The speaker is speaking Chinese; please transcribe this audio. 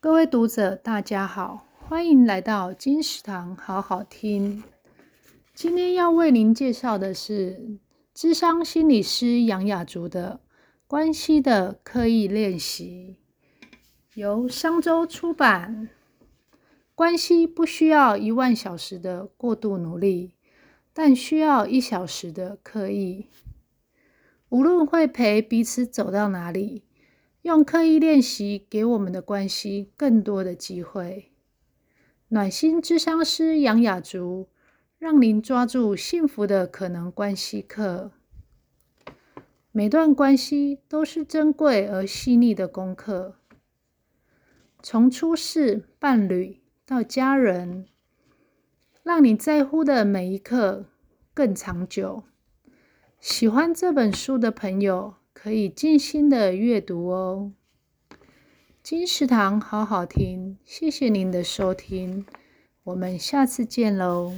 各位读者，大家好，欢迎来到金石堂好好听。今天要为您介绍的是智商心理师杨雅竹的《关系的刻意练习》，由商周出版。关系不需要一万小时的过度努力，但需要一小时的刻意。无论会陪彼此走到哪里。用刻意练习给我们的关系更多的机会。暖心咨商师杨雅竹，让您抓住幸福的可能关系课。每段关系都是珍贵而细腻的功课，从初识伴侣到家人，让你在乎的每一刻更长久。喜欢这本书的朋友，可以静心的阅读哦。金石堂好好听，谢谢您的收听，我们下次见喽。